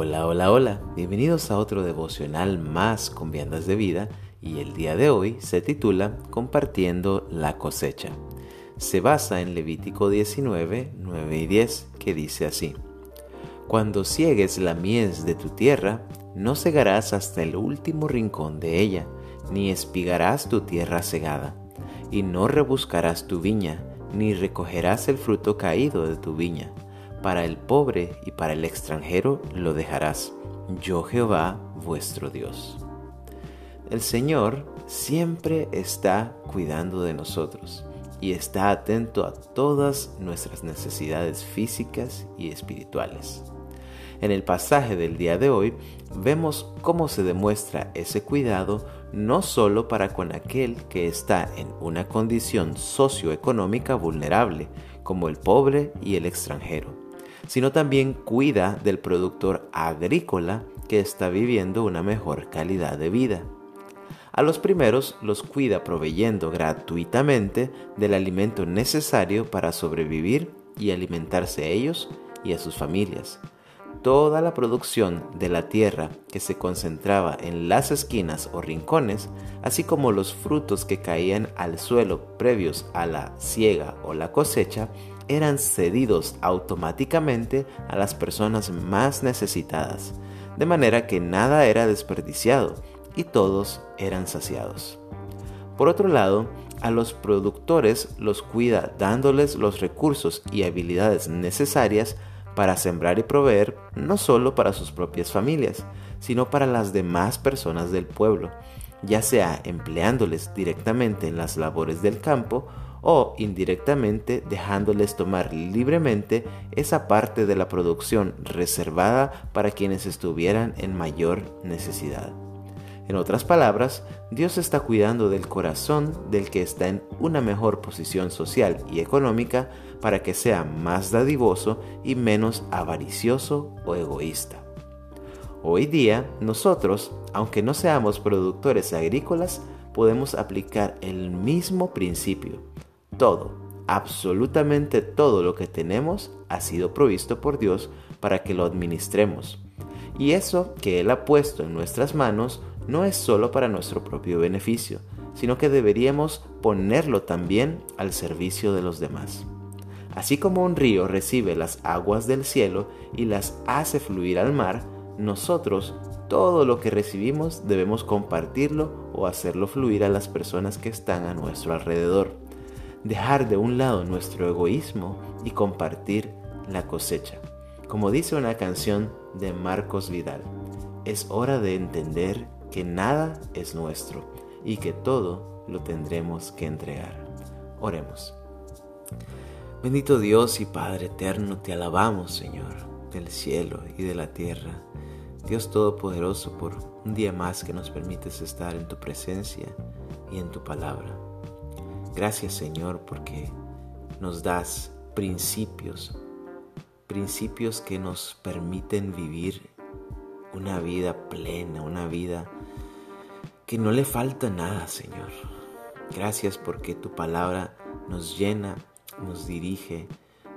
Hola, hola, hola. Bienvenidos a otro devocional más con viandas de vida y el día de hoy se titula Compartiendo la cosecha. Se basa en Levítico 19, 9 y 10 que dice así. Cuando ciegues la mies de tu tierra, no cegarás hasta el último rincón de ella, ni espigarás tu tierra cegada, y no rebuscarás tu viña, ni recogerás el fruto caído de tu viña para el pobre y para el extranjero lo dejarás. Yo Jehová vuestro Dios. El Señor siempre está cuidando de nosotros y está atento a todas nuestras necesidades físicas y espirituales. En el pasaje del día de hoy vemos cómo se demuestra ese cuidado no solo para con aquel que está en una condición socioeconómica vulnerable, como el pobre y el extranjero, sino también cuida del productor agrícola que está viviendo una mejor calidad de vida. A los primeros los cuida proveyendo gratuitamente del alimento necesario para sobrevivir y alimentarse a ellos y a sus familias. Toda la producción de la tierra que se concentraba en las esquinas o rincones, así como los frutos que caían al suelo previos a la siega o la cosecha, eran cedidos automáticamente a las personas más necesitadas, de manera que nada era desperdiciado y todos eran saciados. Por otro lado, a los productores los cuida dándoles los recursos y habilidades necesarias para sembrar y proveer no solo para sus propias familias, sino para las demás personas del pueblo, ya sea empleándoles directamente en las labores del campo o indirectamente dejándoles tomar libremente esa parte de la producción reservada para quienes estuvieran en mayor necesidad. En otras palabras, Dios está cuidando del corazón del que está en una mejor posición social y económica para que sea más dadivoso y menos avaricioso o egoísta. Hoy día, nosotros, aunque no seamos productores agrícolas, podemos aplicar el mismo principio todo, absolutamente todo lo que tenemos ha sido provisto por Dios para que lo administremos. Y eso que Él ha puesto en nuestras manos no es solo para nuestro propio beneficio, sino que deberíamos ponerlo también al servicio de los demás. Así como un río recibe las aguas del cielo y las hace fluir al mar, nosotros todo lo que recibimos debemos compartirlo o hacerlo fluir a las personas que están a nuestro alrededor dejar de un lado nuestro egoísmo y compartir la cosecha. Como dice una canción de Marcos Vidal, es hora de entender que nada es nuestro y que todo lo tendremos que entregar. Oremos. Bendito Dios y Padre eterno, te alabamos, Señor, del cielo y de la tierra. Dios Todopoderoso, por un día más que nos permites estar en tu presencia y en tu palabra. Gracias Señor porque nos das principios, principios que nos permiten vivir una vida plena, una vida que no le falta nada Señor. Gracias porque tu palabra nos llena, nos dirige,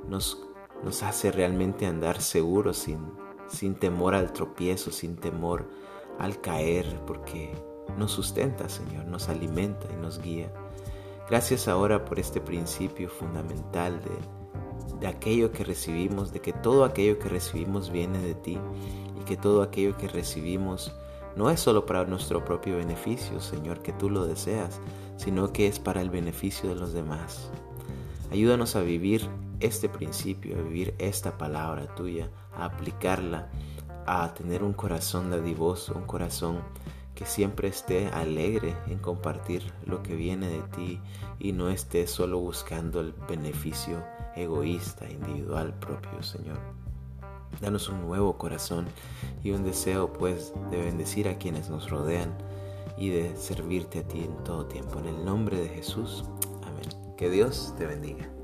nos, hace realmente andar seguros sin, sin temor al tropiezo, sin temor al caer, porque nos sustenta, Señor, nos alimenta y nos guía. Gracias ahora por este principio fundamental de, de aquello que recibimos, de que todo aquello que recibimos viene de ti y que todo aquello que recibimos no es solo para nuestro propio beneficio, Señor, que tú lo deseas, sino que es para el beneficio de los demás. Ayúdanos a vivir este principio, a vivir esta palabra tuya, a aplicarla, a tener un corazón dadivoso, un corazón que siempre esté alegre en compartir lo que viene de ti y no esté solo buscando el beneficio egoísta, individual propio, Señor. Danos un nuevo corazón y un deseo pues de bendecir a quienes nos rodean y de servirte a ti en todo tiempo. En el nombre de Jesús. Amén. Que Dios te bendiga.